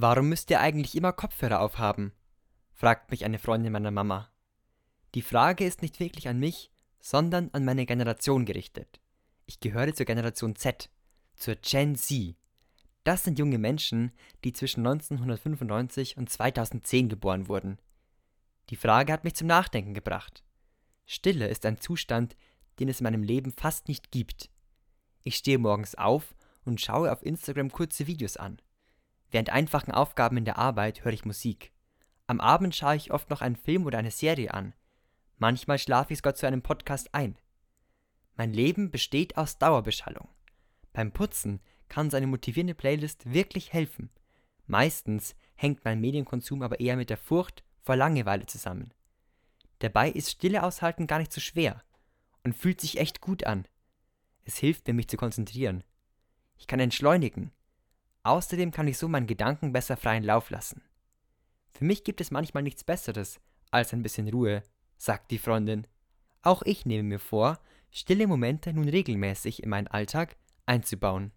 Warum müsst ihr eigentlich immer Kopfhörer aufhaben? fragt mich eine Freundin meiner Mama. Die Frage ist nicht wirklich an mich, sondern an meine Generation gerichtet. Ich gehöre zur Generation Z, zur Gen Z. Das sind junge Menschen, die zwischen 1995 und 2010 geboren wurden. Die Frage hat mich zum Nachdenken gebracht. Stille ist ein Zustand, den es in meinem Leben fast nicht gibt. Ich stehe morgens auf und schaue auf Instagram kurze Videos an. Während einfachen Aufgaben in der Arbeit höre ich Musik. Am Abend schaue ich oft noch einen Film oder eine Serie an. Manchmal schlafe ich sogar zu einem Podcast ein. Mein Leben besteht aus Dauerbeschallung. Beim Putzen kann so eine motivierende Playlist wirklich helfen. Meistens hängt mein Medienkonsum aber eher mit der Furcht vor Langeweile zusammen. Dabei ist Stille aushalten gar nicht so schwer und fühlt sich echt gut an. Es hilft mir, mich zu konzentrieren. Ich kann entschleunigen. Außerdem kann ich so meinen Gedanken besser freien Lauf lassen. Für mich gibt es manchmal nichts Besseres als ein bisschen Ruhe, sagt die Freundin. Auch ich nehme mir vor, stille Momente nun regelmäßig in meinen Alltag einzubauen.